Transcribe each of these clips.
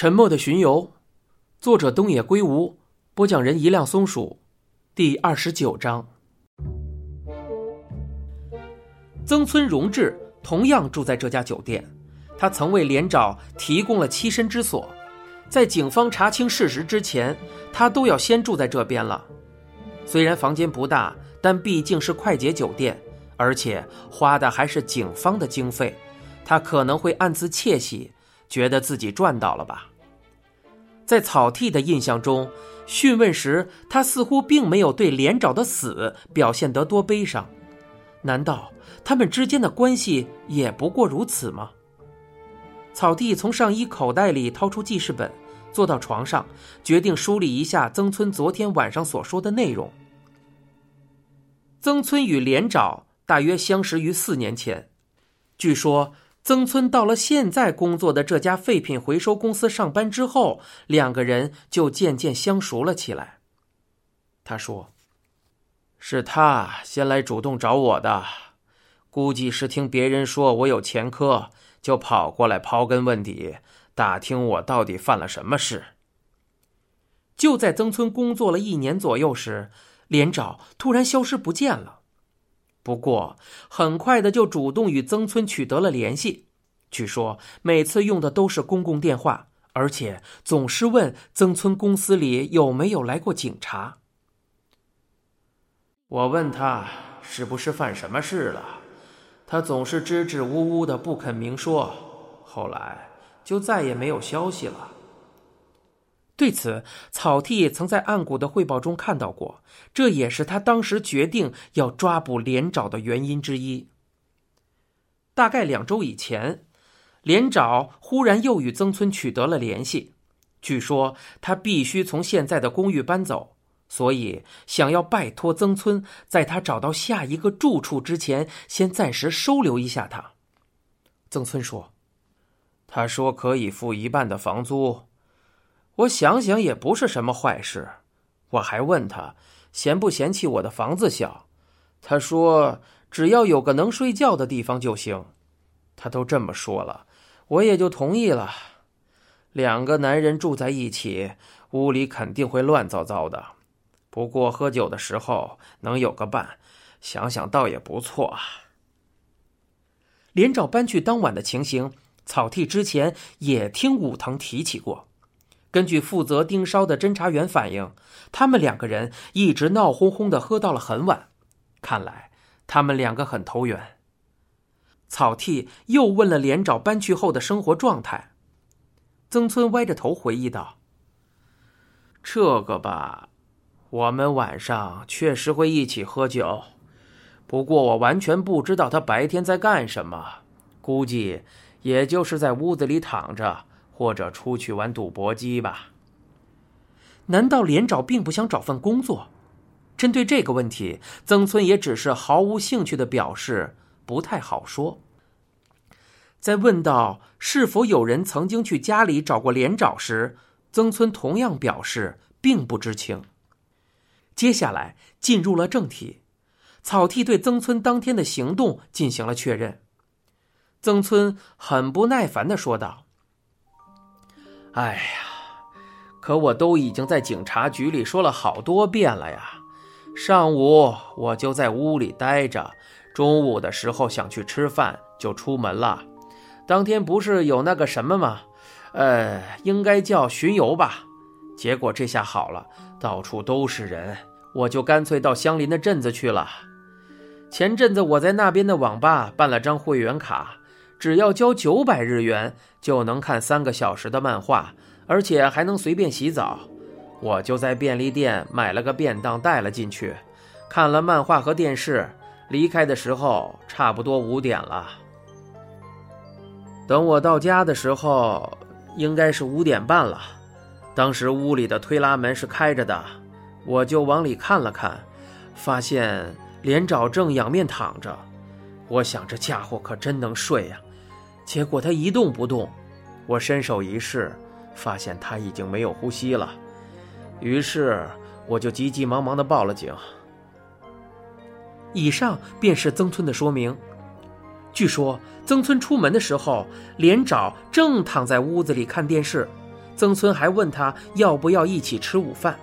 沉默的巡游，作者东野圭吾，播讲人一辆松鼠，第二十九章。曾村荣治同样住在这家酒店，他曾为连长提供了栖身之所，在警方查清事实之前，他都要先住在这边了。虽然房间不大，但毕竟是快捷酒店，而且花的还是警方的经费，他可能会暗自窃喜。觉得自己赚到了吧？在草剃的印象中，讯问时他似乎并没有对连长的死表现得多悲伤。难道他们之间的关系也不过如此吗？草剃从上衣口袋里掏出记事本，坐到床上，决定梳理一下曾村昨天晚上所说的内容。曾村与连长大约相识于四年前，据说。曾村到了现在工作的这家废品回收公司上班之后，两个人就渐渐相熟了起来。他说：“是他先来主动找我的，估计是听别人说我有前科，就跑过来刨根问底，打听我到底犯了什么事。”就在曾村工作了一年左右时，连长突然消失不见了。不过，很快的就主动与曾村取得了联系。据说每次用的都是公共电话，而且总是问曾村公司里有没有来过警察。我问他是不是犯什么事了，他总是支支吾吾的不肯明说，后来就再也没有消息了。对此，草剃曾在岸谷的汇报中看到过，这也是他当时决定要抓捕连长的原因之一。大概两周以前，连长忽然又与曾村取得了联系，据说他必须从现在的公寓搬走，所以想要拜托曾村，在他找到下一个住处之前，先暂时收留一下他。曾村说：“他说可以付一半的房租。”我想想也不是什么坏事，我还问他嫌不嫌弃我的房子小，他说只要有个能睡觉的地方就行。他都这么说了，我也就同意了。两个男人住在一起，屋里肯定会乱糟糟的。不过喝酒的时候能有个伴，想想倒也不错啊。连长搬去当晚的情形，草剃之前也听武藤提起过。根据负责盯梢的侦查员反映，他们两个人一直闹哄哄的喝到了很晚，看来他们两个很投缘。草剃又问了连长搬去后的生活状态，曾村歪着头回忆道：“这个吧，我们晚上确实会一起喝酒，不过我完全不知道他白天在干什么，估计也就是在屋子里躺着。”或者出去玩赌博机吧？难道连长并不想找份工作？针对这个问题，曾村也只是毫无兴趣的表示不太好说。在问到是否有人曾经去家里找过连长时，曾村同样表示并不知情。接下来进入了正题，草剃对曾村当天的行动进行了确认。曾村很不耐烦的说道。哎呀，可我都已经在警察局里说了好多遍了呀！上午我就在屋里待着，中午的时候想去吃饭就出门了。当天不是有那个什么吗？呃，应该叫巡游吧。结果这下好了，到处都是人，我就干脆到相邻的镇子去了。前阵子我在那边的网吧办了张会员卡。只要交九百日元，就能看三个小时的漫画，而且还能随便洗澡。我就在便利店买了个便当带了进去，看了漫画和电视。离开的时候差不多五点了。等我到家的时候，应该是五点半了。当时屋里的推拉门是开着的，我就往里看了看，发现连长正仰面躺着。我想这家伙可真能睡呀。结果他一动不动，我伸手一试，发现他已经没有呼吸了。于是我就急急忙忙的报了警。以上便是曾村的说明。据说曾村出门的时候，连长正躺在屋子里看电视，曾村还问他要不要一起吃午饭，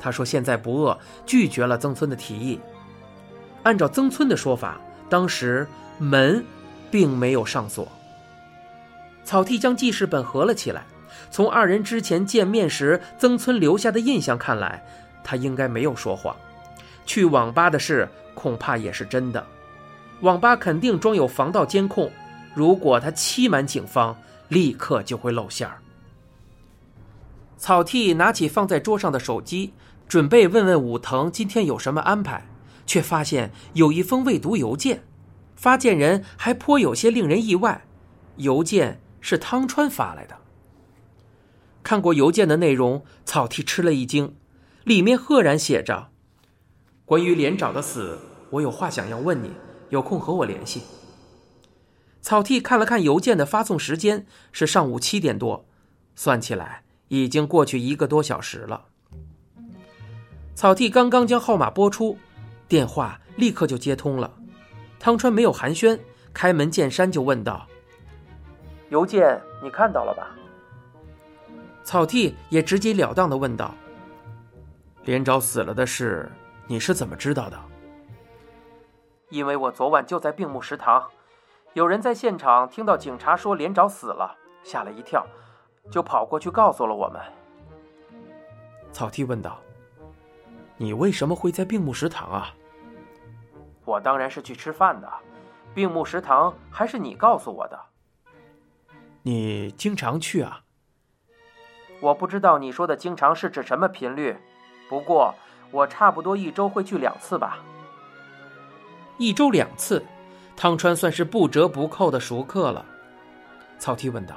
他说现在不饿，拒绝了曾村的提议。按照曾村的说法，当时门并没有上锁。草剃将记事本合了起来，从二人之前见面时曾村留下的印象看来，他应该没有说谎。去网吧的事恐怕也是真的，网吧肯定装有防盗监控，如果他欺瞒警方，立刻就会露馅儿。草剃拿起放在桌上的手机，准备问问武藤今天有什么安排，却发现有一封未读邮件，发件人还颇有些令人意外。邮件是汤川发来的。看过邮件的内容，草剃吃了一惊，里面赫然写着：“关于连长的死，我有话想要问你，有空和我联系。”草剃看了看邮件的发送时间是上午七点多，算起来。已经过去一个多小时了。草剃刚刚将号码拨出，电话立刻就接通了。汤川没有寒暄，开门见山就问道：“邮件你看到了吧？”草剃也直截了当的问道：“连长死了的事，你是怎么知道的？”因为我昨晚就在病木食堂，有人在现场听到警察说连长死了，吓了一跳。就跑过去告诉了我们。草剃问道：“你为什么会在病木食堂啊？”我当然是去吃饭的，病木食堂还是你告诉我的。你经常去啊？我不知道你说的“经常”是指什么频率，不过我差不多一周会去两次吧。一周两次，汤川算是不折不扣的熟客了。草剃问道。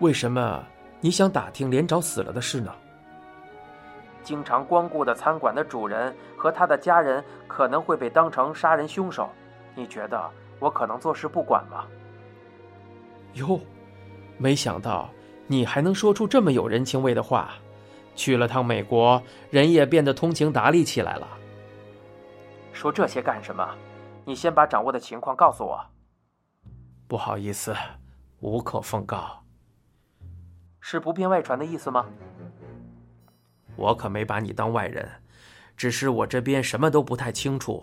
为什么你想打听连长死了的事呢？经常光顾的餐馆的主人和他的家人可能会被当成杀人凶手，你觉得我可能坐视不管吗？哟，没想到你还能说出这么有人情味的话。去了趟美国，人也变得通情达理起来了。说这些干什么？你先把掌握的情况告诉我。不好意思，无可奉告。是不便外传的意思吗？我可没把你当外人，只是我这边什么都不太清楚，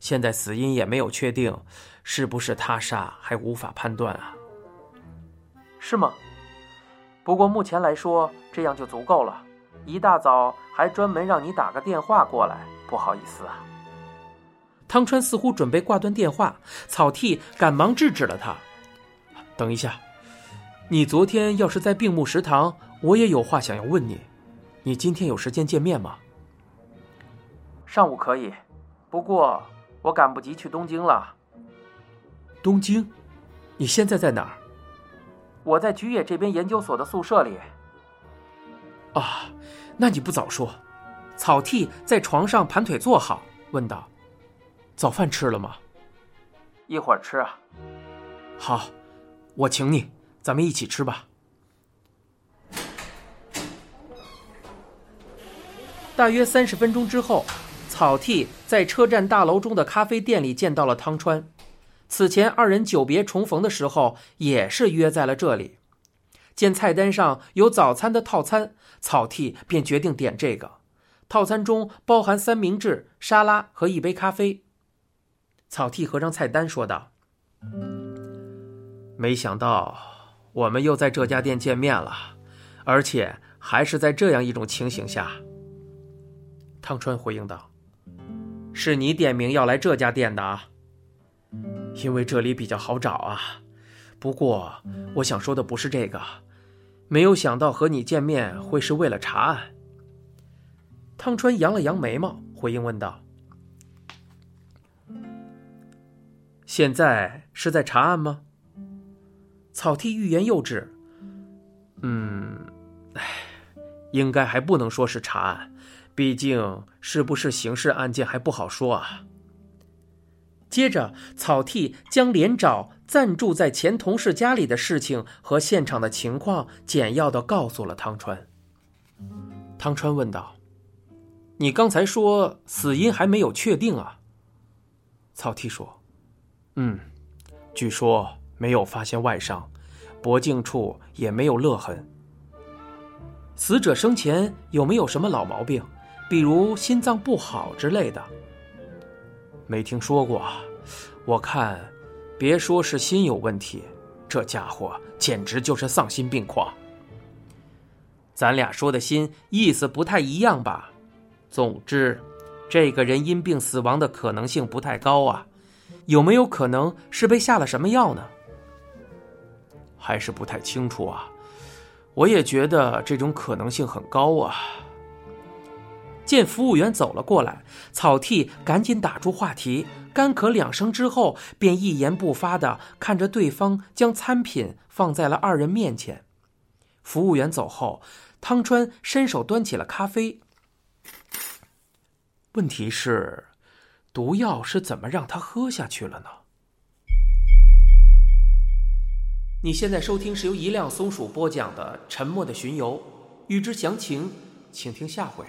现在死因也没有确定，是不是他杀还无法判断啊。是吗？不过目前来说这样就足够了。一大早还专门让你打个电话过来，不好意思啊。汤川似乎准备挂断电话，草剃赶忙制止了他。等一下。你昨天要是在病木食堂，我也有话想要问你。你今天有时间见面吗？上午可以，不过我赶不及去东京了。东京？你现在在哪儿？我在菊野这边研究所的宿舍里。啊，那你不早说。草剃在床上盘腿坐好，问道：“早饭吃了吗？”一会儿吃啊。好，我请你。咱们一起吃吧。大约三十分钟之后，草剃在车站大楼中的咖啡店里见到了汤川。此前二人久别重逢的时候，也是约在了这里。见菜单上有早餐的套餐，草剃便决定点这个。套餐中包含三明治、沙拉和一杯咖啡。草剃合上菜单说道：“没想到。”我们又在这家店见面了，而且还是在这样一种情形下。汤川回应道：“是你点名要来这家店的啊？因为这里比较好找啊。不过我想说的不是这个，没有想到和你见面会是为了查案。”汤川扬了扬眉毛，回应问道：“现在是在查案吗？”草剃欲言又止。嗯，唉，应该还不能说是查案，毕竟是不是刑事案件还不好说啊。接着，草剃将连长暂住在前同事家里的事情和现场的情况简要的告诉了汤川。汤川问道：“你刚才说死因还没有确定啊？”草剃说：“嗯，据说。”没有发现外伤，脖颈处也没有勒痕。死者生前有没有什么老毛病，比如心脏不好之类的？没听说过。我看，别说是心有问题，这家伙简直就是丧心病狂。咱俩说的心意思不太一样吧？总之，这个人因病死亡的可能性不太高啊。有没有可能是被下了什么药呢？还是不太清楚啊。我也觉得这种可能性很高啊。见服务员走了过来，草剃赶紧打住话题，干咳两声之后，便一言不发的看着对方将餐品放在了二人面前。服务员走后，汤川伸手端起了咖啡。问题是，毒药是怎么让他喝下去了呢？你现在收听是由一辆松鼠播讲的《沉默的巡游》，欲知详情，请听下回。